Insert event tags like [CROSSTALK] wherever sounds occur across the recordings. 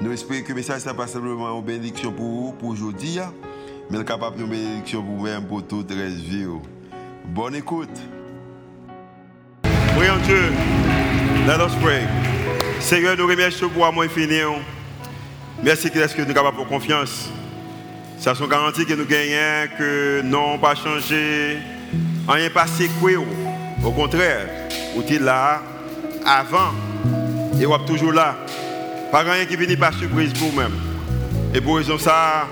Nous espérons que le message n'est pas simplement une bénédiction pour vous, pour aujourd'hui, hein. mais capable de bénédiction pour vous-même, pour toute la vie. Oh. Bonne écoute. Prions Dieu. Let us pray. Seigneur, nous remercions pour moi infini. Oh. Merci que nous sommes capables de confiance. Ça sont garanties que nous gagnons, que nous n'avons pas changé, rien pas séqué. Oh. Au contraire, vous êtes là avant et vous êtes toujours là. Pas rien qui vient par surprise pour vous-même. Et pour raison ça,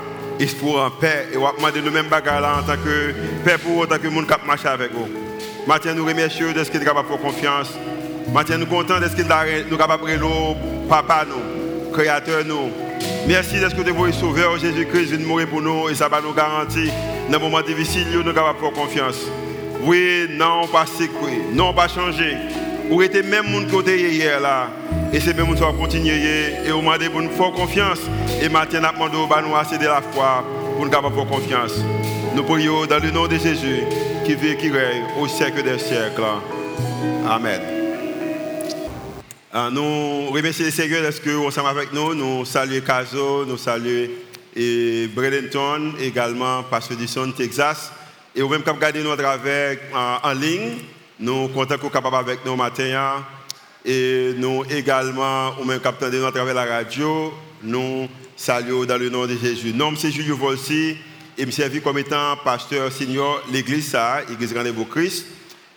faut en paix. Et on va demander nous mêmes bagarre en tant que paix pour autant que le monde qui marche avec vous. Maintenant, nous remercions de ce qu'il est capable de confiance. Maintenant, nous contents de ce qu'il est capable de faire papa, nous, créateur, nous. Merci de ce que vous avez sauvé Jésus-Christ vient mourir pour nous et ça va nous garantir dans un moment difficile, nous sommes capables de faire confiance. Oui, non, pas sécuré, non, pas changé. Vous êtes même monde côté hier là. Et c'est même nous va continuer et on m'a pour nous faire confiance. Et maintenant, nous demandons à nous assez de la foi pour nous faire confiance. Nous prions dans le nom de Jésus qui vit et qui règne au siècle des siècles. Amen. Ah, nous remercions le Seigneur parce que ensemble avec nous, nous saluons Caso, nous saluons et Bradenton, également Pasteur Dison, Texas. Et au même cap garder nous à travers en ligne. Nous comptons qu'on capable avec nous matin. Et nous également, au même capitaine de nous à travers la radio, nous saluons dans le nom de Jésus. Nom, c'est Julio Volsi et me servi comme étant pasteur senior l'église ça, l'église Rendez-vous Christ.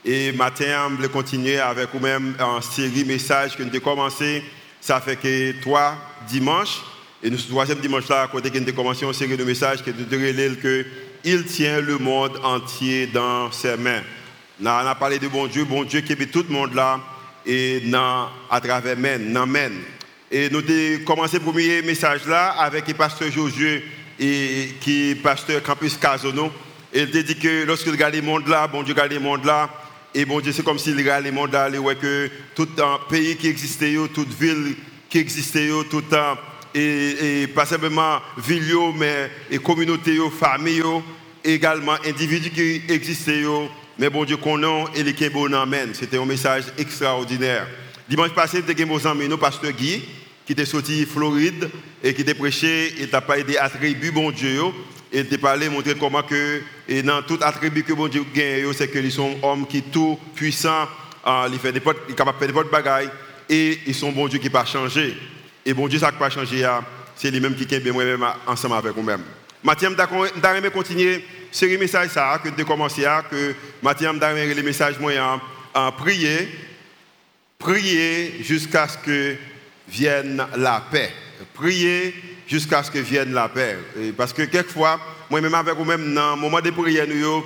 Et matin, je vais continuer avec vous-même en série message que nous avons commencé. Ça fait que trois dimanches. Et nous, troisième dimanche là, à côté que nous avons commencé une série de messages que nous que il tient le monde entier dans ses mains. On a parlé de bon Dieu, bon Dieu qui est tout le monde là et à travers men, dans men. Et nous avons commencé le premier message là avec le pasteur Josué et qui pasteur Campus Casono. Il a dit que lorsqu'il regarde le monde là, bon Dieu regarde le monde là, et bon Dieu c'est comme s'il regarde le monde là, il voit que tout un pays qui existait, toute ville qui existait, tout un et, et, pas simplement ville, mais et communauté, famille, également individus qui existaient, mais bon Dieu qu'on et les bon amen. C'était un message extraordinaire. Dimanche passé, nous avons ami nous, pasteur Guy, qui était sorti Floride et qui était prêché et t'a pas des attributs bon Dieu. Et t'a parlé, montrer comment que, et dans tout attribut que bon Dieu gagne, c'est qu'ils sont hommes qui tout puissants, euh, ils sont capables de faire des potes bagailles et ils sont bon Dieu qui ne pas changer. Et bon Dieu, ça qui pas changer, c'est lui-même qui est moi-même ensemble avec vous-même. Mathieu, je continuer série message que de commencer à que Mathieu Amdamé les messages moyens en prier prier jusqu'à ce que vienne la paix. Prier jusqu'à ce que vienne la paix. Parce que quelquefois moi même avec vous même dans le moment de prière nous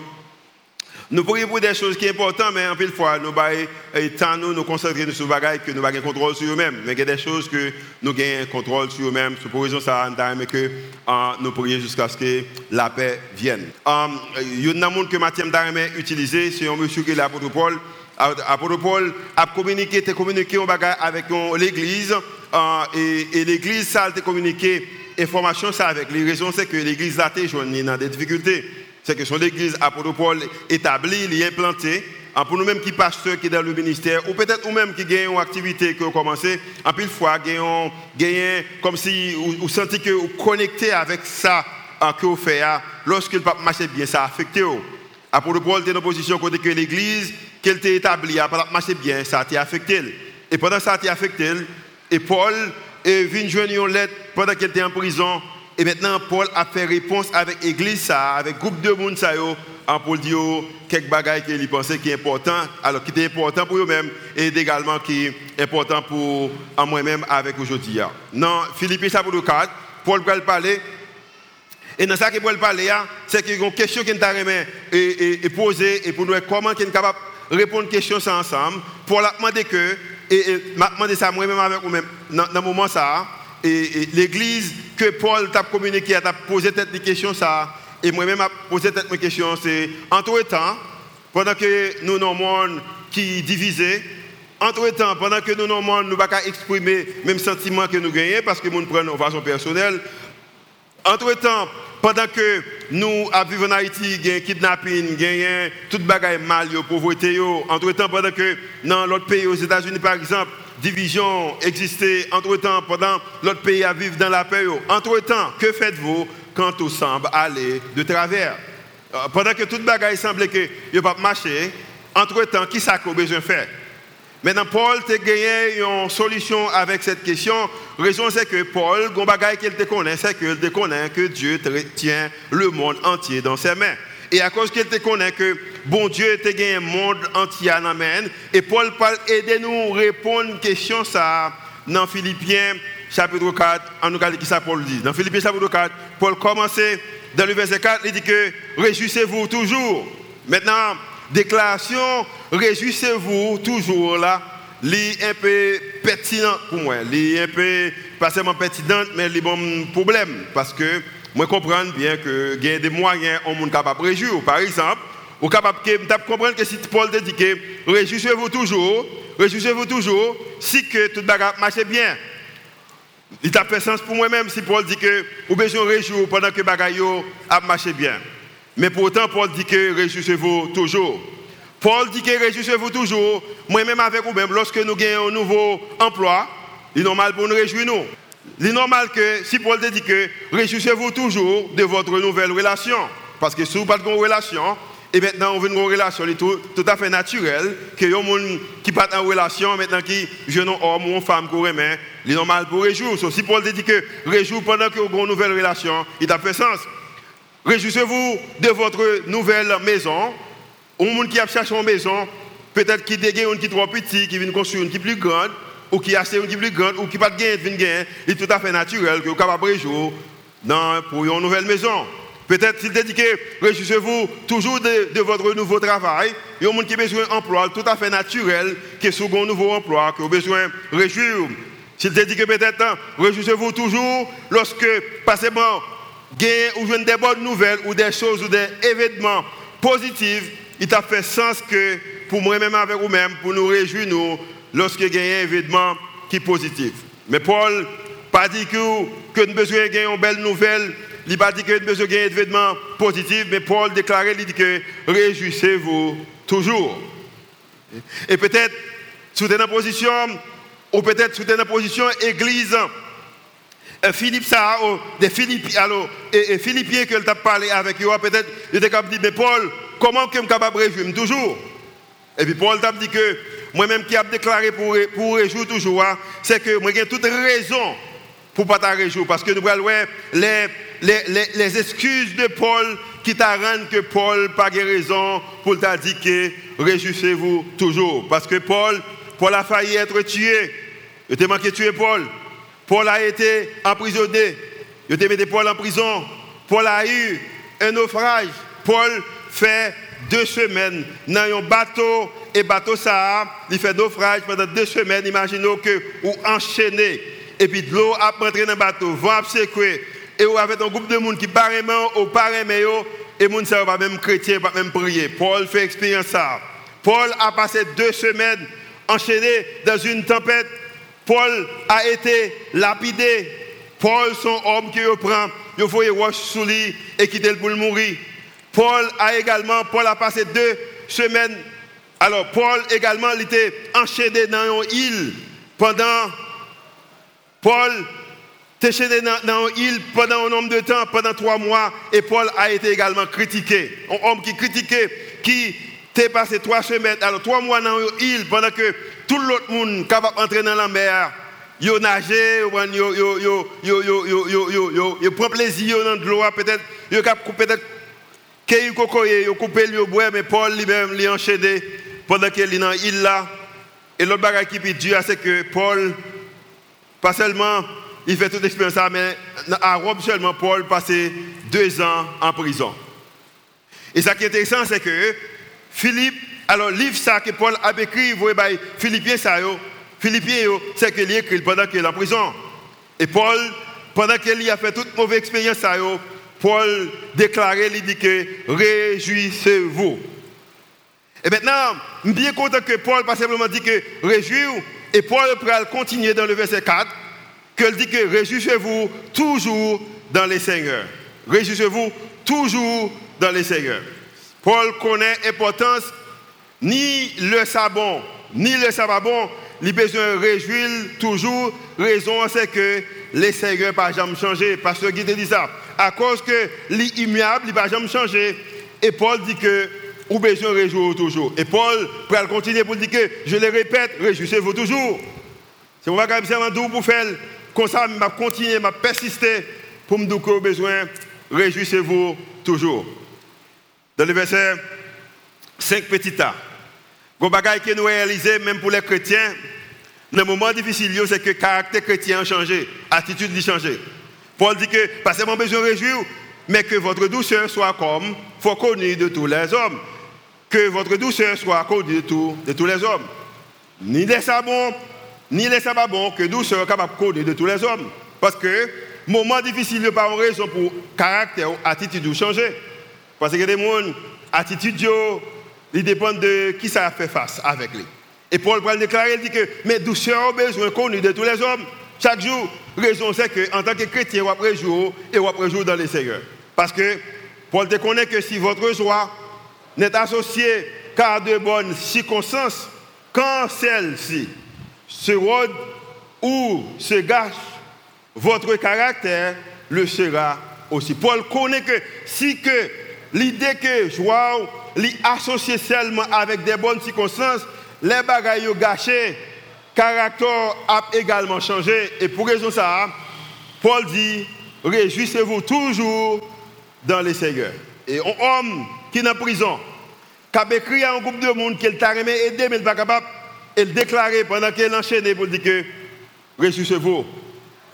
nous prions pour des choses qui sont importantes, mais en pile fois, nous temps nous nous concentrer sur des choses que nous avons contrôle sur eux-mêmes. Mais il y a des choses que nous avons contrôle sur eux-mêmes. C'est pour raison ça, mais que nous prions jusqu'à ce que la paix vienne. Um, il y a un que Mathieu Darmé utilisé, c'est un monsieur qui est l'apôtre Paul. L'apôtre Paul a communiqué, a communiqué avec l'église, et, et l'église, ça a communiqué information ça avec. Les raisons, c'est que l'église a été dans des difficultés c'est que son église apôtre Paul établie, il est implanté. Pour nous-mêmes qui pasteurs, qui dans le ministère, ou peut-être nous-mêmes qui gagnons une activité que vous commencez, en plus fois, gagnons, comme si vous, sentez que vous connectez avec ça que vous faites. Lorsque le pape marche bien, ça a affecté. Apôtre Paul était dans position côté que l'église qu'elle était établie, pas marché bien, ça a affecté. Et pendant ça a affecté, et Paul est venu joindre une lettre pendant qu'il était en prison et maintenant, Paul a fait réponse avec l'église, avec groupe de monde, pour dire quelques bagages qu'il pensait qui est important, alors qui était important pour eux-mêmes et également qui est important pour moi-même avec aujourd'hui. Dans Philippiens chapitre 4, Paul va parler. Et dans ça qu'il Paul parler, c'est qu'il y a une question qui nous et, et, et pour nous comment il est capable de répondre à question ça ensemble. Paul a demandé que, et, et m'a demandé ça moi-même avec vous-même, dans, le moment ça, et, l'église que Paul t'a communiqué, t'a posé cette question ça, et moi-même a posé cette question, c'est entre-temps, pendant que nous un monde qui divisé, entre-temps, pendant que nous un monde, nous pas exprimer même sentiment que nous gagnons, parce que nous prenons de façon personnelle, entre-temps, pendant que nous vivons en Haïti, il y a kidnapping, il y tout bagaille mal, pauvreté. Entre-temps, pendant que dans l'autre pays, aux États-Unis par exemple, division existait. Entre-temps, pendant l'autre pays à vivre dans la paix. Entre-temps, que faites-vous quand tout semble aller de travers? Euh, Pendant que tout bagaille semble que ne pas marcher, entre-temps, qui ça qu'on besoin de faire Maintenant, Paul a gagné une solution avec cette question. La raison, c'est que Paul, le qu'il te connaît, c'est qu'il te connaît que Dieu tient le monde entier dans ses mains. Et à cause qu'il te connaît que bon Dieu te gagné un monde entier en amène. Et Paul parle aider nous répondre à une question ça dans Philippiens chapitre 4, en nous qui ça Paul dit. Dans Philippiens chapitre 4, Paul commence dans le verset 4, il dit que réjouissez-vous toujours. Maintenant, déclaration, réjouissez-vous toujours là, est un peu pertinent pour moi. est un peu, pas seulement pertinente, mais les bon problème. Parce que moi, comprends bien que y a des moyens on est capable réjouir. Par exemple, on capable que si Paul dit que réjouissez-vous toujours, réjouissez-vous toujours, si que tout bagarre marche bien. Il a fait sens pour moi-même si Paul dit que vous besoin réjouir pendant que bagaille a marché bien. Mais pourtant, Paul dit que réjouissez-vous toujours. Paul dit que réjouissez-vous toujours. Moi-même avec vous-même, lorsque nous gagnons un nouveau emploi, il est normal pour nous réjouir. Il est normal que, si Paul dit que réjouissez-vous toujours de votre nouvelle relation. Parce que si vous n'avez pas de relation, et maintenant on veut une relation tout, tout à fait naturelle, que a gens qui pas en relation, maintenant qui jeune homme ou femme qui remet, il est normal pour réjouir. si Paul dit que réjouir pendant que vous avez une nouvelle relation, il a fait sens. Réjouissez-vous de votre nouvelle maison. Un monde qui a cherché une maison, peut-être qui dégaine une qui est trop petit, qui vient construire une qui est plus grande, ou qui a acheté une qui est plus grande, ou qui pas de gain, il est tout à fait naturel que vous capable de réjouir pour une nouvelle maison. Peut-être s'il que réjouissez-vous toujours de, votre nouveau travail. Il y a un monde qui a besoin d'emploi, tout à fait naturel, que sur un nouveau emploi, qui a besoin de réjouir. S'il que peut-être hein, réjouissez-vous toujours lorsque, passez-moi, ou des bonnes nouvelles ou des choses ou des événements positifs, il t'a fait sens que pour moi-même avec vous-même, pour nous réjouir nous, lorsque y a un événement qui est positif. Mais Paul pas dit que, que nous besoin de une belle nouvelle, il n'a pas dit que nous besoin d'un événement positif, mais Paul déclarait, il dit que réjouissez-vous toujours. Et peut-être, sous une position, ou peut-être sous une position église, Philippe ça, des Philippiens, alors, et, Philippiens que tu as parlé avec eux, peut-être, il était capable de mais Paul, comment que je suis capable de réjouir toujours? Et puis Paul t'a dit que moi-même qui a déclaré pour, pour réjouir toujours, hein, c'est que moi j'ai toute raison pour ne pas te réjouir. Parce que nous voyons les, les, les, les, excuses de Paul qui t'a que Paul n'a pas raison pour que réjouissez-vous toujours. Parce que Paul, Paul a failli être tué. Il t'a manqué tuer Paul. Paul a été emprisonné. Il a mis Paul en prison. Paul a eu un naufrage. Paul fait deux semaines dans un bateau. Et bateau ça, il fait naufrage pendant deux semaines. Imaginez que ou enchaîné. Et puis de l'eau a rentré dans le bateau, vent a secoué. Et vous avez un groupe de monde qui pareillement ou pareillement, et monde ne pas même chrétien, pas même prier. Paul fait expérience ça. Paul a passé deux semaines enchaîné dans une tempête Paul a été lapidé. Paul, son homme qui reprend, il faut roche sous lui et quitter le pour mourir. Paul a également, Paul a passé deux semaines. Alors, Paul également, était enchaîné dans une île pendant. Paul était enchaîné dans une île pendant un nombre de temps, pendant trois mois, et Paul a été également critiqué. Un homme qui critiquait, qui était passé trois semaines, alors trois mois dans une île pendant que tout l'autre monde capable d'entrer dans la mer, yo nager, yo yo yo yo yo yo yo yo yo yo prend plaisir dans l'eau peut-être yo cap peut-être qu'il cocoyer, yo couper yo boire mais Paul lui-même lui enchaîné pendant qu'il est dans l'île là. Et l'autre bagage qui est dur c'est que Paul pas seulement il fait toute l'expérience mais à Rome seulement Paul passé deux ans en prison. Et ce qui est intéressant c'est que Philippe alors, le livre ça que Paul a écrit, vous voyez, Philippiens, ça, Philippiens, c'est qu'il écrit pendant qu'il est en prison. Et Paul, pendant qu'il a fait toute mauvaise expérience, Paul déclarait, il dit que réjouissez-vous. Et maintenant, je suis bien content que Paul pas simplement dit que réjouissez-vous. Et Paul va continuer dans le verset 4, qu'il dit que réjouissez-vous toujours dans les seigneurs. Réjouissez-vous toujours dans les seigneurs. Paul connaît l'importance ni le sabon, ni le sababon, il a besoin de réjouir toujours. Raison, c'est que les seigneurs pas jamais changé. Pasteur Guy te dit ça. À cause que l'immuable, il va jamais changer. Et Paul dit que ou besoin réjouir toujours. Et Paul va continuer pour dire que, je le répète, réjouissez-vous toujours. C'est pour ça que je pour faire comme ça, je continuer, je persister pour me dire que besoin, réjouissez-vous toujours. Dans le verset 5 petit a, le bagage que nous réalisons, même pour les chrétiens, le moment difficile, c'est que le caractère chrétien a changé, l'attitude a changé. Paul dit que, pas seulement besoin de réjouir, mais que votre douceur soit comme, faut connue de tous les hommes. Que votre douceur soit connue de, de tous les hommes. Ni les sabons, ni les sababons, que douceur capable de connaître de tous les hommes. Parce que, moment difficile, il n'y a pas raison pour caractère ou attitude changer. Parce que les gens, attitude, il dépend de qui ça a fait face avec lui. Et Paul va déclarer, il dit que mes douceurs ont besoin connu de tous les hommes. Chaque jour, raison c'est qu'en tant que chrétien, on va jour et on va jour dans les seigneurs. Parce que Paul te connaît que si votre joie n'est associée qu'à de bonnes circonstances, quand celle-ci se rôde ou se gâche, votre caractère le sera aussi. Paul connaît que si que l'idée que joie associée seulement avec des bonnes circonstances, les bagailles gâchés, caractère a également changé. Et pour raison ça, Paul dit, réjouissez-vous toujours dans les seigneurs. Et un homme qui est en prison, qui a écrit à un groupe de monde qu'il t'a aimé aider, mais il n'est pas capable, il déclarer pendant qu'il enchaîné pour dire que réjouissez-vous.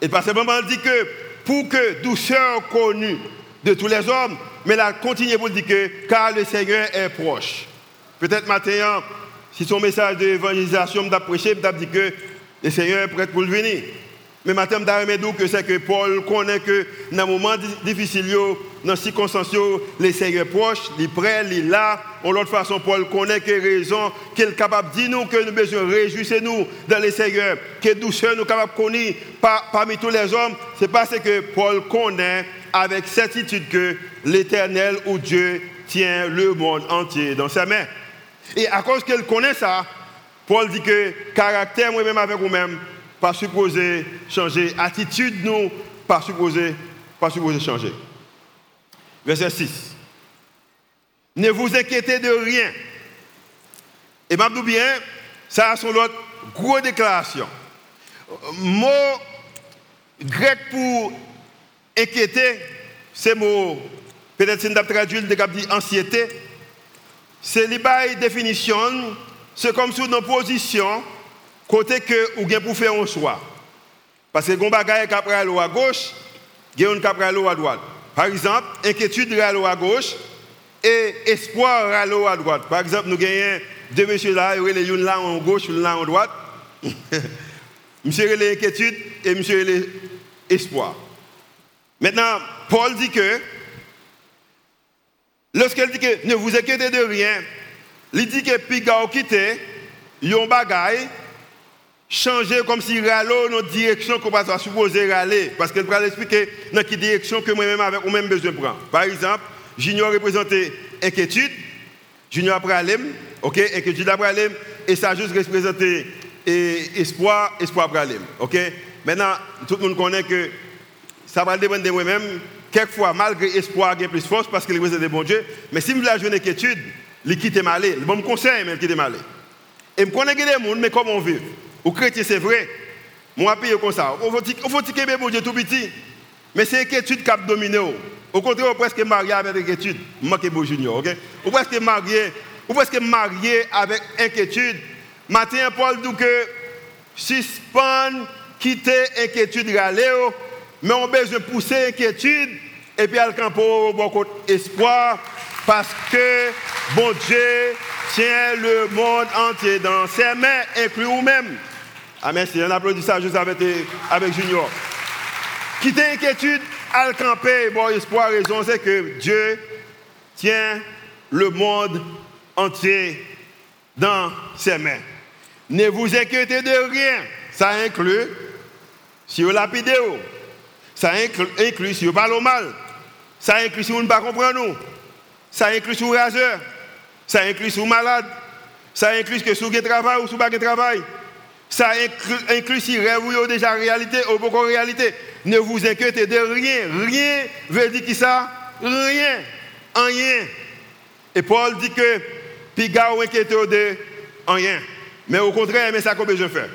Et pas simplement il dit que pour que douceur connue de tous les hommes, mais il a continué pour dire que car le Seigneur est proche. Peut-être maintenant, si son message d'évangélisation m'a prêché, m'a dit que le Seigneur est prêt pour le venir. Mais maintenant, je que c'est que Paul connaît que dans les moments difficiles, dans les circonstances, le Seigneur est proche, il est prêt, il est là. En l'autre façon, Paul connaît que raison, qu'il est capable de dire nous que nous besoin réjouir nous dans le Seigneur, que douceur nous capable de connaître parmi tous les hommes. C'est parce que Paul connaît avec certitude que l'Éternel ou Dieu tient le monde entier dans sa main. Et à cause qu'elle connaît ça, Paul dit que caractère, moi-même avec vous-même, pas supposé changer. Attitude, nous, pas supposé, pas changer. Verset 6. Ne vous inquiétez de rien. Et m'abdou bien, ça a son autre grosse déclaration. Mot grec pour inquiéter, c'est mot, peut-être c'est une traduit, de dit anxiété. C'est une définition, c'est comme sous nos positions, côté que ou bien pour faire un choix. Parce que gon bagaille qui à gauche, il à droite. Par exemple, inquiétude à gauche et espoir à droite. Par exemple, nous gagnons deux messieurs là, il y une là en gauche, une là en droite. [LAUGHS] monsieur les inquiétude et monsieur les espoir. Maintenant, Paul dit que lorsqu'il dit que ne vous inquiétez de rien, il dit que Piga quitté, yon bagaille changer comme si râlo dans direction qu'on va supposer râler. Parce qu'elle va expliquer dans quelle direction que moi-même avec ou même besoin de prendre. Par exemple, Junior représenté inquiétude, Junior après Alem, ok, inquiétude après Alem, et ça juste représenté espoir, espoir après Alem, ok. Maintenant, tout le monde connaît que ça va dépendre de moi-même. Quelquefois, malgré espoir, il y a plus force parce qu'il représente bon Dieu. Mais si je la jeune inquiétude, il quitte mal. Le bon conseil, il quitte mal. Et je connais des gens, mais comment on vit? Aux chrétiens, c'est vrai. Moi, je comme ça. Il faut que mon Dieu tout petit. Mais c'est l'inquiétude qui a dominé. Au contraire, on presque marié avec inquiétude. Je suis junior, ok? On presque marié, on presque marié avec inquiétude. Matin, Paul dit que suspend, quitter inquiétude, râler, mais on besoin pousser inquiétude et puis al campo beaucoup espoir parce que bon Dieu tient le monde entier dans ses mains, inclus vous-même. Ah merci, un applaudissage juste avec, Junior. Quitter l'inquiétude, à le camper, bon espoir, raison, c'est que Dieu tient le monde entier dans ses mains. Ne vous inquiétez de rien. Ça inclut si vous lapidez, ça inclut si vous parlez mal, ça inclut si vous ne pas comprenez ça inclut si vous raseur, ça inclut si vous malade, ça inclut que si vous travail ou si vous pas travail. Ça inclut, si rêve ou déjà réalité ou beaucoup réalité. Ne vous inquiétez de rien. Rien veut dire qui ça? Rien. Rien. Et Paul dit que Piga ou inquiété de rien. Mais au contraire, mais ça qu'on besoin faire.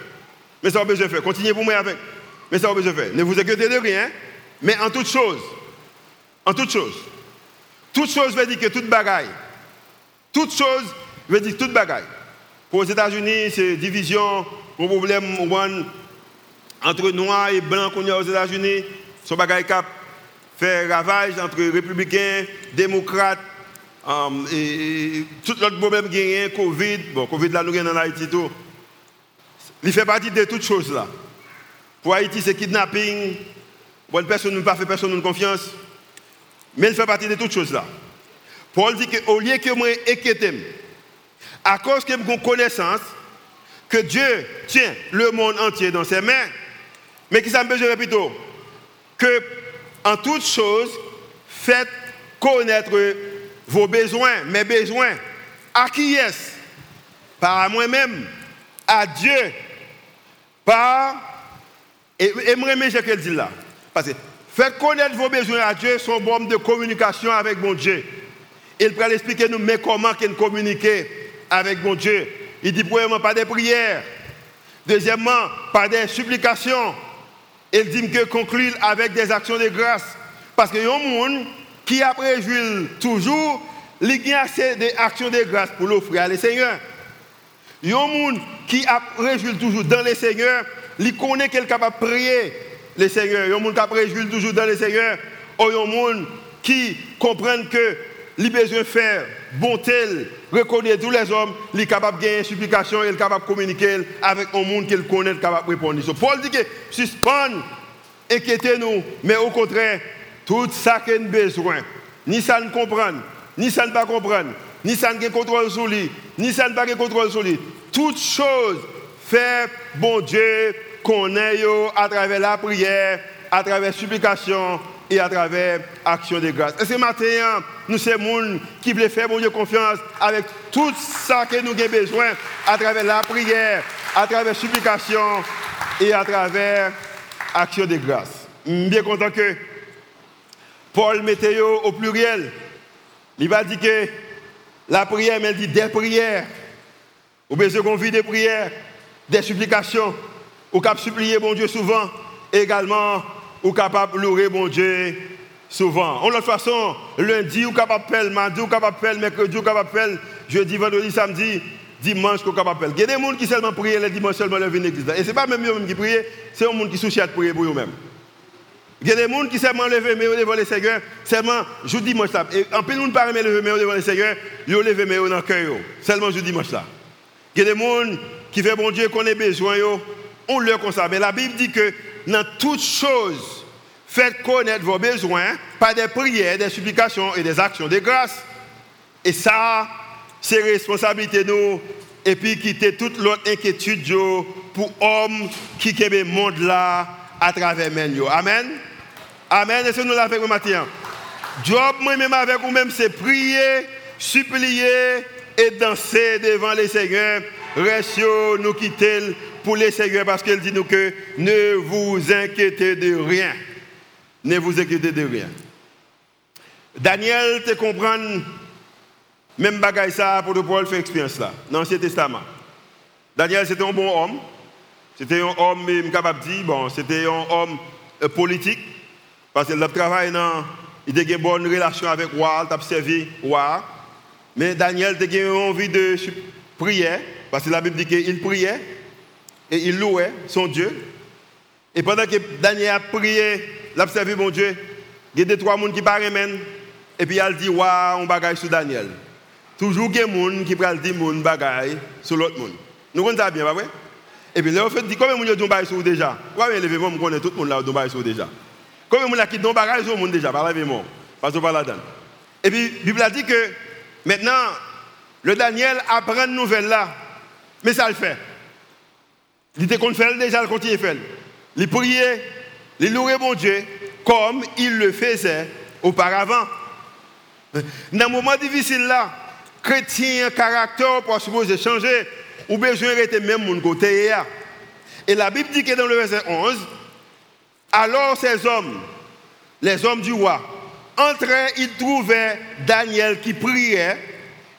Mais ça qu'on besoin faire. Continuez pour moi avec. Mais ça qu'on besoin faire. Ne vous inquiétez de rien. Mais en toute chose. En toute chose. Toute chose veut dire que toute bagaille. Toute chose veut dire toute bagaille. Pour les États-Unis, c'est division, un problème entre noirs et blancs qu'on a aux États-Unis. Ce bagaille cap fait ravage entre républicains, démocrates, um, et, tout l'autre problème qui est Covid. Bon, Covid là, nous en Haïti tout. Il fait partie de toutes choses là. Pour Haïti, c'est kidnapping. Bonne personne ne fait personne confiance. Mais il fait partie de toutes choses là. Paul dit qu'au lieu que moi inquiète, à cause que j'ai connaissance que Dieu tient le monde entier dans ses mains, mais qui ça me besoin plutôt que en toutes choses, faites connaître vos besoins, mes besoins. À qui est-ce? Par moi-même, à Dieu, par. Et, moi, je qu'elle dit là. Parce que faites connaître vos besoins à Dieu, son bombe de communication avec mon Dieu. Il peut expliquer nous, mais comment qu'il communiquer avec mon Dieu. Il dit, premièrement, pas des prières. Deuxièmement, pas des supplications. Il dit que conclure avec des actions de grâce. Parce que y a un monde qui a toujours, il a assez d'actions de grâce pour l'offrir à le Seigneur. Il y a un monde qui a toujours dans le Seigneur, il connaît qu'il est capable de prier le Seigneur. Il y a un monde qui prévu toujours dans le Seigneur. Il y a un monde qui comprend que il besoin de faire bonté, reconnaître tous les hommes, il est capable de gagner une supplication, il est capable de communiquer avec un monde qu'il connaît, capable de répondre. Paul dit que suspend, inquiétez-nous, mais au contraire, tout ça qu'on a besoin, ni ça ne comprend, ni ça ne pas comprendre, ni ça ne contrôle sur lui, ni ça ne pas contrôle sur lui. Toutes choses, fait bon Dieu qu'on ait à travers la prière, à travers la supplication, et à travers action de grâce. Et ce matin, nous sommes gens qui veulent faire mon Dieu confiance avec tout ça que nous avons besoin à travers la prière, à travers la supplication et à travers action de grâce. Bien content que Paul mette au pluriel. Il va dire que la prière, mais il dit des prières. Ou besoin qu'on vit des prières, des supplications. Ou cap supplier mon Dieu souvent. également ou capable louer mon Dieu souvent. En l'autre façon, lundi, ou capable faire, mardi, ou capable faire, mercredi, ou capable faire, jeudi, vendredi, samedi, dimanche, ou capable faire. Il y a des gens qui seulement prient le dimanche seulement le l'église. Et ce n'est pas même eux qui prient, c'est un monde qui soucie à prier pour eux-mêmes. Il y a des gens qui seulement lever mais devant le Seigneur, seulement jour dimanche là. Et en plus, nous ne pas lever mais devant le Seigneur, ils lever mais dans le cœur. Seulement jour dimanche là. Il y a des gens qui font bon Dieu qu'on ait besoin, on comme ça. Mais la Bible dit que dans toutes choses, faites connaître vos besoins par des prières, des supplications et des actions de grâce. Et ça, c'est responsabilité nous. Et puis quitter toute l'autre inquiétude pour hommes qui le monde là à travers nous. Amen? Amen. Et c'est nous l'avons fait matin. Job, moi-même avec vous-même, c'est prier, supplier et danser devant les seigneurs. Restez nous quitter pour les seigneurs parce qu'il dit nous que ne vous inquiétez de rien. Ne vous inquiétez de rien. Daniel te comprend même bagaille ça pour Paul faire expérience là dans l'Ancien Testament. Daniel c'était un bon homme. C'était un homme, capable de dire, bon, c'était un homme euh, politique. Parce qu'il a travaillé dans, il a une bonne relation avec roi, il a servi roi. Mais Daniel a envie de prier, parce que la Bible dit qu'il priait et il louait son Dieu. Et pendant que Daniel a prié, il a servi mon Dieu, il y a deux, trois personnes qui parlent, et puis il dit, waouh, on bagaille sur Daniel. Toujours il y a des gens qui parlent dire mon bagaille sur l'autre monde. Nous ça bien, pas vrai? Et puis là, on fait dit, combien de gens ont sur déjà? Pourquoi lever moi, je connais tout le monde là, ont sur déjà. Comme on a qui don bagage au monde déjà, par la mort. Parce que pas là-dedans. Et puis, la Bible a dit que maintenant, le Daniel apprend une nouvelle là. Mais ça le fait. Il était qu'on fait déjà, il continue à faire. Il priait, il louait mon Dieu comme il le faisait auparavant. Dans un moment difficile là, chrétien, caractère pour supposer changer, ou besoin d'être même mon côté. Et la Bible dit que dans le verset 11, alors ces hommes, les hommes du roi, entraient, ils trouvaient Daniel qui priait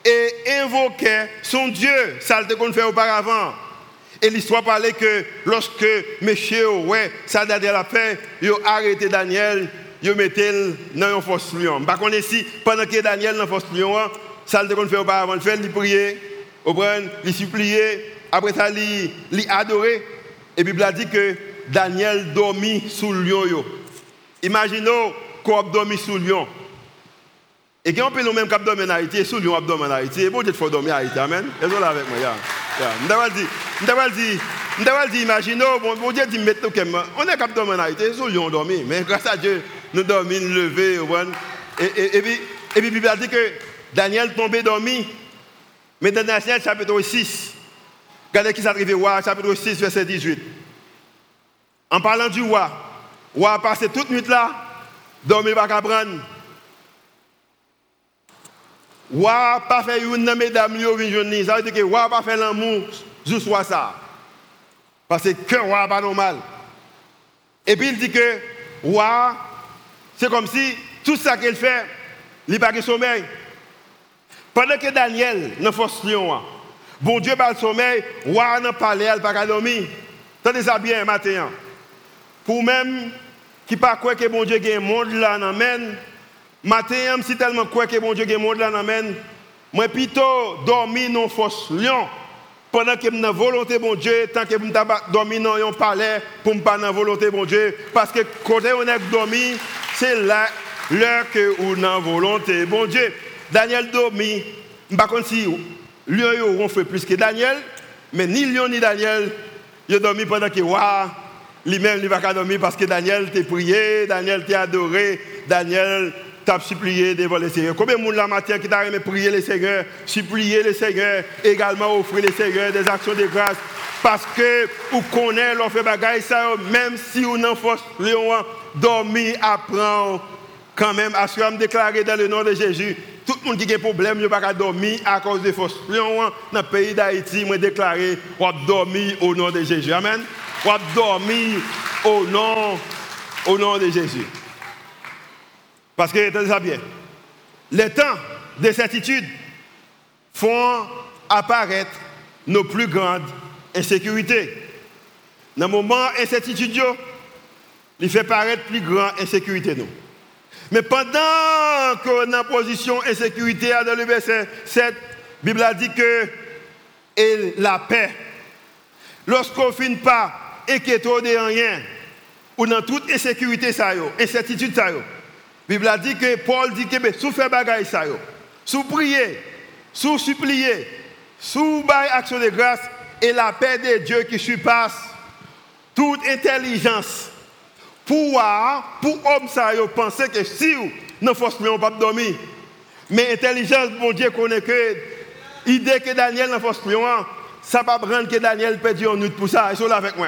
et invoquait son Dieu. Ça le qu'on fait auparavant. Et l'histoire parlait que lorsque monsieur, ouais, ça Daniel a fait, ils ont arrêté Daniel, ils ont mis dans un force lion. Par contre, ici, pendant que Daniel dans un force lion, ça le qu'on fait auparavant, il fait, il priait, il suppliait, après ça, il adorait. Et la Bible a dit que Daniel dormit sous le lion. Imaginez qu'on a dormi sous le lion. Et quand on peut nous même cap dormir en Haïti, sous le lion a dormi en Haïti. Et bon Dieu, il faut dormir en Haïti. Amen. Et là avec moi. Je vais dire, imaginez, bon Dieu dit, mettez on est cap dormir en Haïti, sous le lion on. Mais grâce à Dieu, nous dormons, nous levons. Et, et, et, puis, et puis, Bible dit que Daniel tombait dormi. Mais dans Daniel chapitre 6, regardez qui s'est arrivé, chapitre 6, verset 18. En parlant du roi, le roi a passé toute nuit là, dormi pas qu'à prendre. N'a pas fait une mesdames, il ça veut dire que n'a pas fait l'amour, je sois ça. Parce que n'est pas normal. Et puis il dit que roi, c'est comme si tout ça qu'il fait, il pas de sommeil. Pendant que Daniel, dans force lion, bon Dieu pas le sommeil, roi n'a pas n'a pas dormir. Tenez ça bien matin. Pour même qui pas croire que bon Dieu un monde là dans matin si tellement croire que bon Dieu un monde là dans moi plutôt dormir dans force lion. Pendant que je volonté bon Dieu tant que je dormir dans un palais pour ne pas dans volonté bon Dieu. Parce que quand on est dormi c'est là l'heure que on a volonté bon Dieu. Daniel dormi. Par contre si lion ont fait plus que Daniel mais ni lion ni Daniel ils dormi pendant que waouh lui-même, il va dormir parce que Daniel t'a prié, Daniel t'a adoré, Daniel t'a supplié devant le Seigneur. Combien de monde la matière qui t'a aimé prier le Seigneur, supplier le Seigneur, également offrir le Seigneur des actions de grâce? Parce que vous connaissez l'offre bagaille ça, même si vous n'en force dormir, apprendre, quand même, à ce me déclarer dans le nom de Jésus. Tout le monde qui a des problèmes, ne pas dormir à cause des forces. Dans le pays d'Haïti, moi déclaré, on dormir au nom de Jésus. Amen ou dormir au nom, au nom de Jésus. Parce que, tenez ça bien, les temps de certitude font apparaître nos plus grandes insécurités. Dans le moment incertitude, il fait paraître plus grande insécurité. Mais pendant qu'on est en position insécurité dans le verset 7, la Bible a dit que et la paix, lorsqu'on ne finit pas inquiétons de rien, ou dans toute insécurité, ça incertitude, ça La Bible a dit que Paul dit que sous faire bagaille, ça sous prier, sous supplier, sous bail action de grâce, et la paix de Dieu qui surpasse toute intelligence. Pour pour homme ça penser que si nous ne pas dormir. Mais intelligence, bon Dieu connaît que l'idée que Daniel n'a force ça va prendre que Daniel perdit en nuit pour ça. Ils sont là avec moi.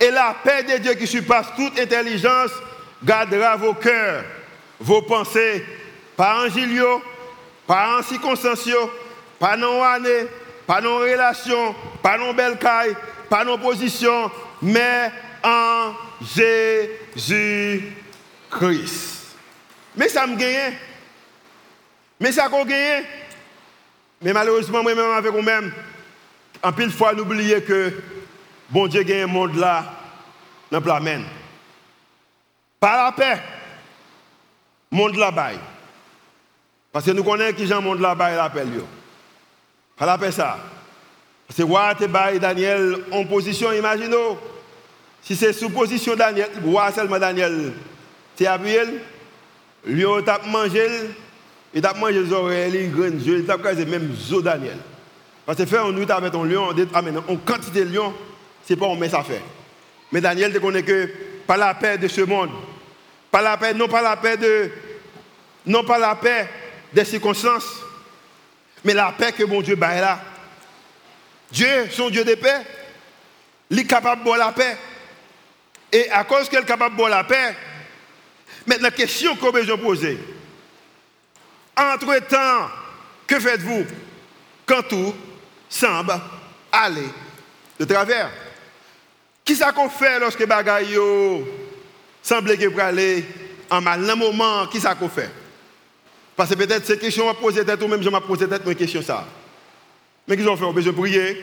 Et la paix de Dieu qui surpasse toute intelligence gardera vos cœurs, vos pensées, pas en gilio, pas en circonstances, pas en année, pas en relation, pas en belle caille, pas en position, mais en Jésus-Christ. Mais ça me gagne. Mais ça me gagne. Mais malheureusement, moi-même avec vous-même, en pile fois, n'oubliez que bon Dieu gagne un monde là, dans le Par la paix, monde là-bas. Parce que nous connaissons qui Jean monde là-bas l'appelle. Par la paix ça. Parce que roi te Daniel en position, imaginez. Si c'est sous position Daniel, roi seulement Daniel, tu appuyé, lui on t'a mangé, il t'a mangé les oreilles, les graines, il t'a casé même zo Daniel. Parce que faire un nuit avec un lion, on quantité de lion, c'est pas on met ça fait. Mais Daniel te connaît que par la paix de ce monde, Pas la paix, non pas la paix non pas la paix des circonstances, mais la paix que mon Dieu bat là. Dieu, son Dieu de paix, il est capable de la paix. Et à cause qu'il est capable de la paix, maintenant, la question que je poser. Entre-temps, que faites-vous quand tout semble aller de travers? Qui ça qu'on fait lorsque bagaille semble que aller en mal un moment, qui ça qu'on fait? Parce que peut-être ces questions à poser tête ou même je m'ai posé tête une question ça. Mais qu'ils ont fait, on besoin de prier.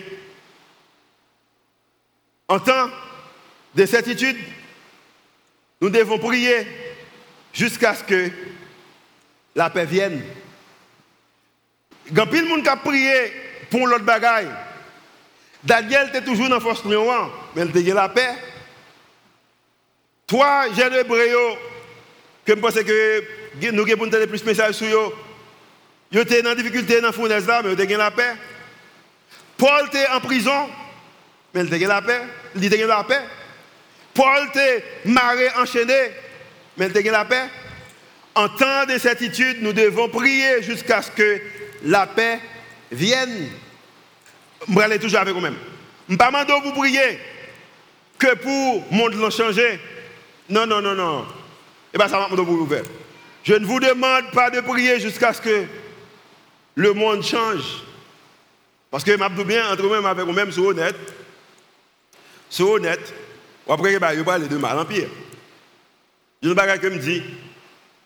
En temps de certitude, nous devons prier jusqu'à ce que la paix vienne. A de monde qui a prié pour l'autre bagaille. Daniel était toujours dans la force mais il a la paix. Toi, le bréo, que je pense que nous avons plus de sur eux. Ils étaient dans difficulté dans la fournaise mais ils ont la paix. Paul était en prison, mais il a la paix. Il a la paix. Paul était maré enchaîné, mais il a la paix. En temps de certitude, nous devons prier jusqu'à ce que la paix vienne. Je vais aller toujours avec vous-même. Je ne pas vous prier que pour le monde changer. Non, non, non, non. Et eh bien, ça va vous faire. Je ne vous demande pas de prier jusqu'à ce que le monde change. Parce que je bien entre moi avec vous-même, c'est honnête. C'est honnête. Après, je vais parler de mal en pire. Je ne sais pas que je me dis.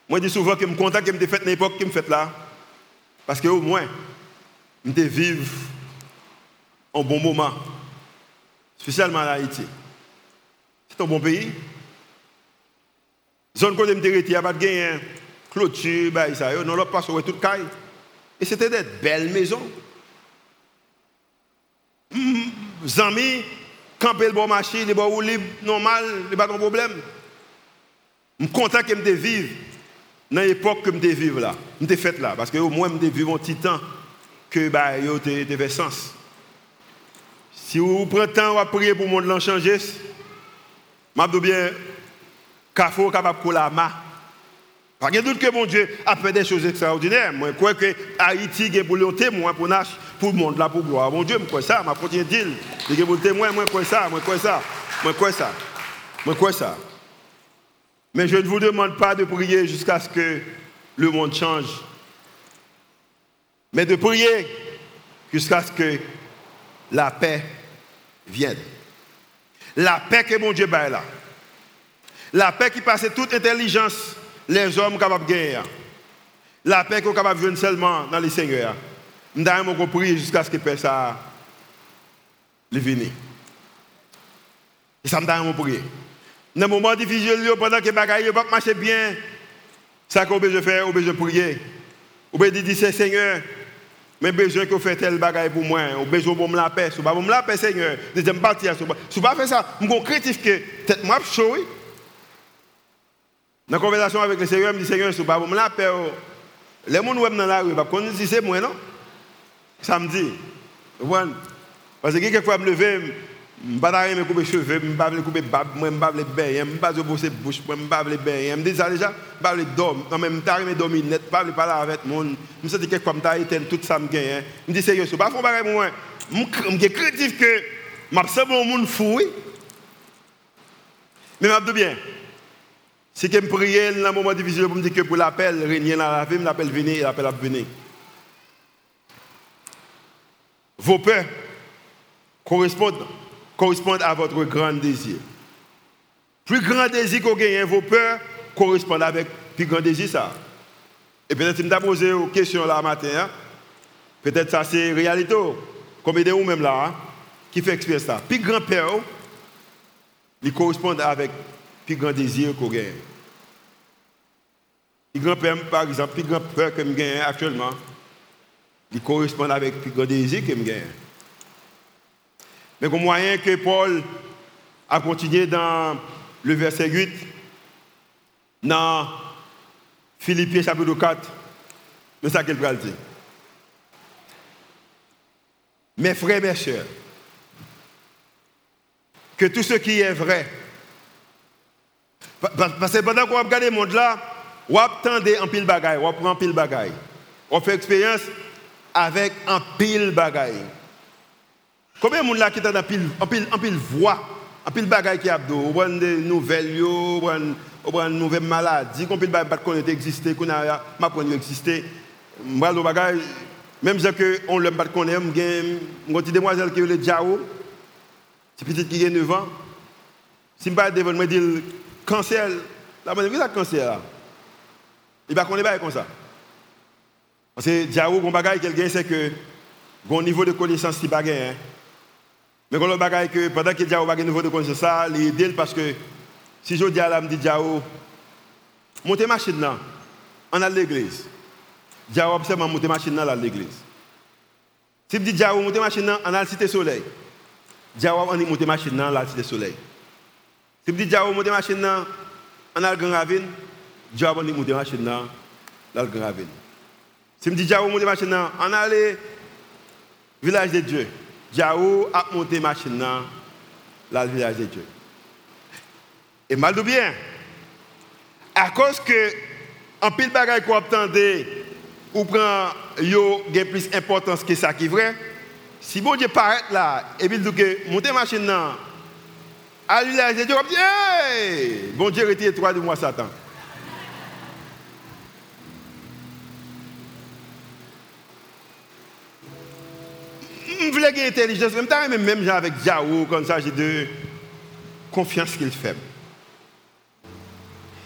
Moi, je dis souvent que je me contente que je me fait l'époque que je me fait là. Parce qu'au moins, je vivre un bon moment. Spécialement en Haïti. C'est un bon pays. Zone côté me il n'y a pas de gain, clôture, bah, ça, non, là, pas sur toute caille. Et c'était des belles maisons. Mm, amis, camper le bon marché, les bons libre, normal, il pas de problème. Je suis content que je vive dans l'époque que je vivre là. Je fait là. Parce que au moins, je vivre un petit temps que bah, yo fait sens. Si vous prenez le temps à prier pour le monde changer, je bien, qu'il capable de la main. Pas de doute que mon Dieu a fait des choses extraordinaires. Moi, je crois que Haïti est pour le témoin pour, pour le monde là pour gloire. Mon Dieu, je crois ça, je continue de dire. Je suis pour moi, je crois ça, moi, je crois ça, moi, je crois ça. Moi, je ça. Mais je ne vous demande pas de prier jusqu'à ce que le monde change. Mais de prier jusqu'à ce que la paix vienne. La paix que mon Dieu bat là. La paix qui passe toute intelligence les hommes capables de gagner. La paix qu'on capable de venir seulement dans les seigneurs. Nous avons prier jusqu'à ce que paix ça vienne. Et ça me donne prier. Dans le moment difficile, pendant que les bagailles ne marcher bien, ça qu'on besoin faire, on besoin prier. On besoin dire Seigneur, mais besoin que vous faites tel bagaille pour moi, on besoin de me la paix, si vous me la paix Seigneur, deuxième partie, si pas faire ça, je suis critique que tête moi chaud. La conversation avec le Seigneur, je me dis Seigneur, me la paix, oh, les gens qui dans la rue, pas si c'est moi non? Samedi. Parce que quelquefois je me je ne vais pas me couper les cheveux, je ne vais pas me couper les babes, je ne vais pas me je ne vais pas me bosser bouche, je ne vais pas me. Je me dis ça déjà, je ne vais pas dormir. Je ne vais pas net, je ne vais pas parler avec. Je me sens que comme ça, éteint tout ça, je. Je me dis je ne vais pas faire. Je suis que je suis un monde fou. Mais je dis bien. Si je prie dans un moment difficile pour me dire que pour l'appel, régner dans la vie, l'appel venir, l'appel à venir. Vos peurs correspondent à votre grand désir. Plus grand désir qu'on gagne, vos peurs correspondent avec plus grand désir ça. Et peut-être si je posé une question là matin, hein. peut-être ça c'est réalité. Comme de vous même là, hein, qui fait expérience ça? Plus grand peur, il correspond avec plus grand désir qu'on gagne. Plus grand peur, par exemple, plus grand peur que je actuellement, il correspond avec plus grand désir que je gagne. Mais moyen que Paul a continué dans le verset 8, dans Philippiens chapitre 4, c'est ça qu'il va dire. Mes frères, mes sœurs, que tout ce qui est vrai, Parce que pendant qu'on regarde le monde là, on attend en pile bagaille, on prend pile bagaille. On fait expérience avec un pile. Combien de monde là qui est en pile, en pile, en pile voix, en pile bagaille qui a prend des nouvelles, on prend une nouvelle maladie, qu'on pile bagaille pas connaître exister, qu'on a m'a connu. Moi le bagaille même si on l'aime pas connaître, j'ai une petite demoiselle qui est le Djao, c'est petite qui a 9 ans. Si je ne devant me dire cancer, la bonne vie, le cancer. Il va connaître pas comme ça. Parce que Djao, mon bagage quelqu'un c'est que bon niveau de connaissance qui pas hein. Mais quand le bagage que pendant que a un niveau de connaissance ça, il aide parce que si je dis à l'âme de Djao, montez machine là, on a l'église. Djao observe monter machine là à l'église. Si je dis Djao monter machine là, on a la cité soleil. Djao on monter machine là à la cité soleil. Si je dis Djao monter machine là, on a le grand ravine. Djao on monter machine là dans le ravine. Si je dis Djao monter machine là, on village de Dieu. Djao a monté machine là dans le village de Dieu. Et mal de bien, à cause que en pile bagaille qu'on attendait ou prend yo plus importance que ça qui est vrai. Si bon Dieu paraît là et puis dit que monter machine là à l'usage de Dieu dit bon Dieu retire toi de moi Satan. Je voulais gagner intelligence, même même avec Jao comme ça j'ai de confiance qu'il fait.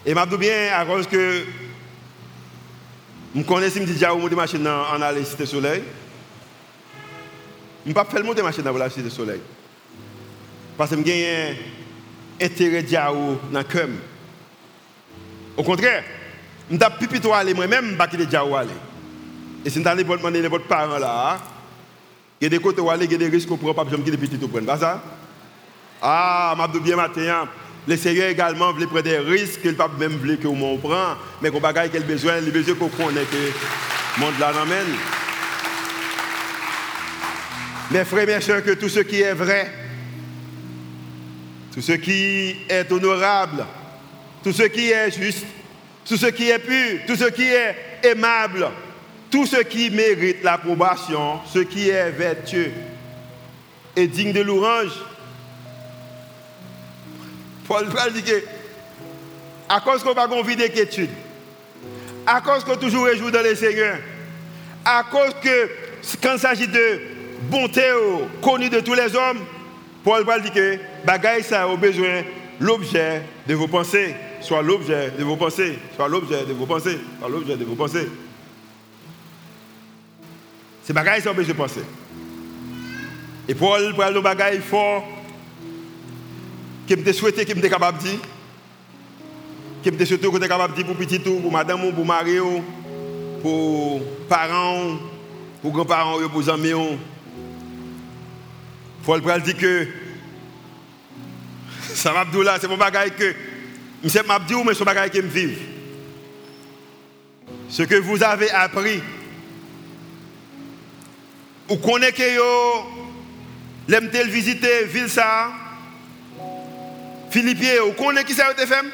Et m'a dit bien à cause que je connais si je dis que je machine en aller cité soleil. Je ne pas faire monter dans la cité soleil. Parce que j'ai un intérêt Diao dans le cœur. Au contraire, je suis plutôt aller moi-même, je vais Diao aller. Et si je suis demander votre parent là, il y a des côtés où aller, il y a des risques pour ne pas que les petits tout prennent. Pas ça? Ah, je bien matin. Le Seigneur également voulait prendre des risques ne pas même voulu que on prend, mais qu'on bagaille quel besoin, les besoins qu'on connaît que le monde là n'amène. Mes frères, mes soeurs, que tout ce qui est vrai, tout ce qui est honorable, tout ce qui est juste, tout ce qui est pur, tout ce qui est aimable, tout ce qui mérite l'approbation, ce qui est vertueux et digne de l'orange, Paul dit que, à cause qu'on n'a pas envie d'inquiétude, à cause qu'on toujours réjoue dans le Seigneur, à cause que, quand il s'agit de bonté connue de tous les hommes, Paul dit que, bagaille ça a besoin l'objet de vos pensées, soit l'objet de vos pensées, soit l'objet de vos pensées, soit l'objet de vos pensées. C'est bagaille ça besoin de penser. Et Paul parle de bagaille fort que je souhaité que je capable de dire, que je souhaité que capable de dire pour petit tout, pour madame, pour mari, pour parents, pour grands-parents, pour amis. Paul Pral dit que [LAUGHS] ça m'a dit là, c'est mon bagage que je m'a dit mais c'est mon bagage que me vive. Ce que vous avez appris, vous connaissez que yo, l'aime visiter ville ça, Philippien, vous connaissez qui ça a été fait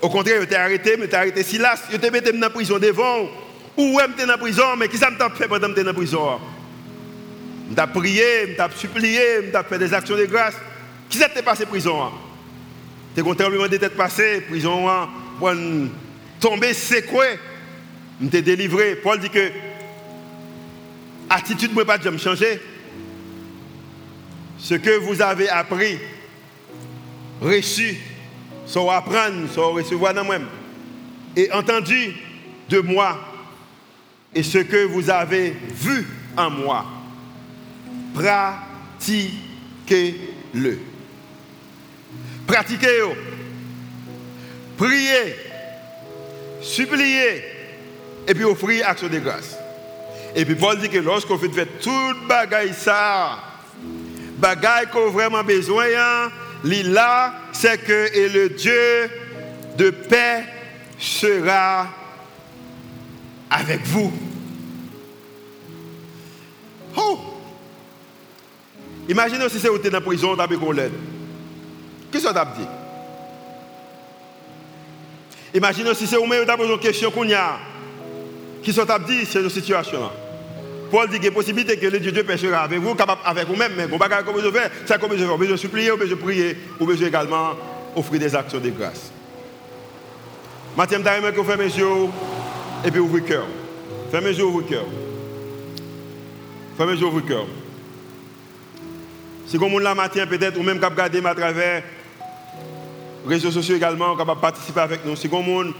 Au contraire, vous été arrêté, mais vous arrêté Silas, vous été mis dans la prison devant. Ou êtes dans la prison, mais qui ça m'a fait pendant que dans la prison? T'ai prié, t'ai supplié, t'ai fait des actions de grâce. Qui ça t'est passé prison Tu es content de tête passé, prison, pour tomber. Je t'ai délivré. Paul dit que attitude ne pas jamais changer. Ce que vous avez appris, reçu, sans apprendre, sans recevoir dans moi-même, et entendu de moi, et ce que vous avez vu en moi, pratiquez-le. Pratiquez-le. Priez, suppliez, et puis offrez action de grâce. Et puis Paul dit que lorsqu'on fait tout bagaille ça, bagaille qu'on a vraiment besoin, hein, Lila, c'est que le Dieu de paix sera avec vous. Oh! Imaginez si c'est dans la prison, tu as l'aide. Qu'est-ce dit? Imaginez si c'est vous-même qui avez posé une question qu'on a, qui sont dire, c'est une situation là. Paul dit qu'il y a possibilité que le Dieu, Dieu pêchera avec vous, avec vous-même, mais vous ne pouvez pas faire, c'est comme. Vous besoin supplier, vous besoin prier, vous besoin également offrir des actions de grâce. Maintenant, je que vous fermez les yeux et puis ouvrez le cœur. Fermez les yeux, ouvrez le cœur. Fermez les yeux, ouvrez le cœur. Si comme on l'a matin, peut-être, ou même cap garder à travers les réseaux sociaux également, capable participer avec nous. Si comme on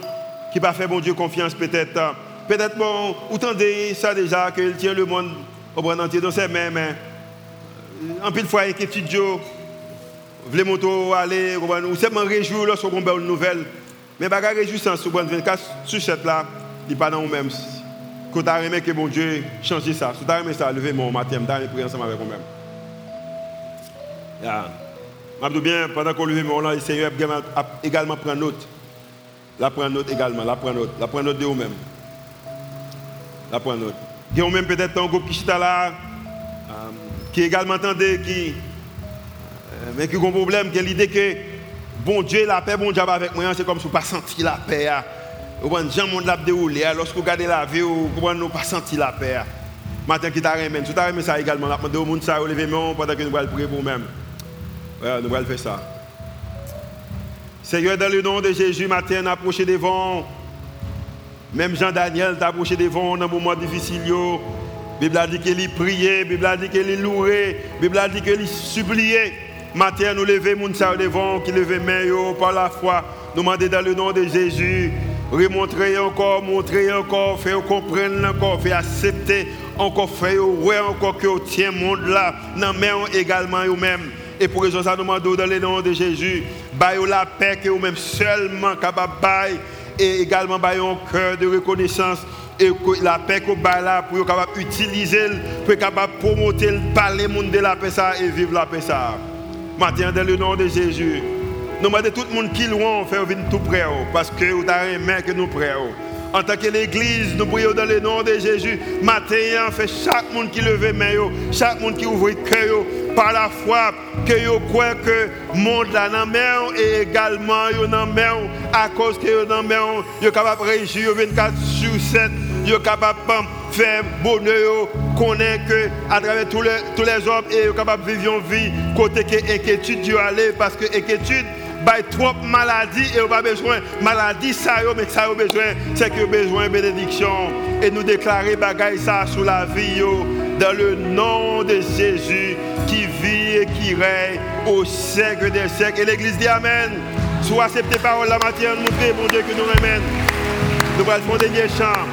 qui va faire bon Dieu confiance, peut-être, peut-être, bon, ou tendez ça déjà, qu'il tient le monde au bras entier dans ses mains, mais en pile fois, avec étudiants, les motos aller, ou seulement réjouir lorsqu'on a une nouvelle. Mais pas réjouissance sur 24 sur cette là, il n'est pas dans nous-mêmes. Quand tu as aimé que bon Dieu change ça, si tu as aimé ça, levez mon matin, tu as prier ensemble avec vous-même. Je bien, pendant qu'on lève mon là, le Seigneur a également pris note. La prend note également, la prend note, la prend note de vous-même. La prend note. Il y a même peut-être un groupe qui est là, euh, qui également entendait, qui, euh, mais qui a un problème, qui a l'idée que bon Dieu, la paix, bon Dieu avec moi, c'est comme si vous pas senti la paix. Vous voyez, gens monde l'a déroulé. Lorsque vous regardez la vie, vous ne pas senti la paix. Matin qui t'a remis, tu as ça également, la demande au monde ça, lever pendant que nous allons prier pour nous-mêmes. nous allons faire ça. Seigneur, dans le nom de Jésus, matin, approché devant. Même Jean-Daniel t'a approché devant un moment difficile. La Bible a dit qu'il priait, la Bible a dit qu'il louait, la Bible a dit qu'il suppliait. Matin, nous levons mon devant, qui levait main par la foi. Nous demandons dans le nom de Jésus, remontrer encore, montrer encore, faire comprendre encore, faire accepter encore, faire ouais encore que tient le monde là, dans main également eux-mêmes. Et pour raison ça, nous demandons dans le nom de Jésus, baillez la paix que vous-même seulement capable et également baillez un cœur de reconnaissance et la paix vous là pour être capable d'utiliser, pour être capable de promouvoir, parler monde de la paix ça et vivre la paix ça. Maintenant, dans le nom de Jésus, nous demandons tout le monde qui loin, faire venir tout près, oh, parce que vous avez un que nous près. En tant que l'église, nous prions dans le nom de Jésus. Matin, fait chaque monde qui lève main, chaque monde qui ouvre cœur, par la foi, que vous croyez que le monde là dans et également dans main, à cause que vous dans main, êtes capable de réagir 24 sur 7, vous êtes capable de faire bonheur, connaître que à travers tous les, tous les hommes, et capable de vivre une vie côté que inquiétude Dieu aller, parce que inquiétude, by trop maladie et on pas besoin. Maladie ça mais ça a besoin c'est que besoin bénédiction. Et nous déclarer sur la vie dans le nom de Jésus qui vit et qui règne au siècle des siècles. Et l'église dit amen. Soit acceptez parole la matière montrer mon Dieu que nous ramène nous allons faire des chants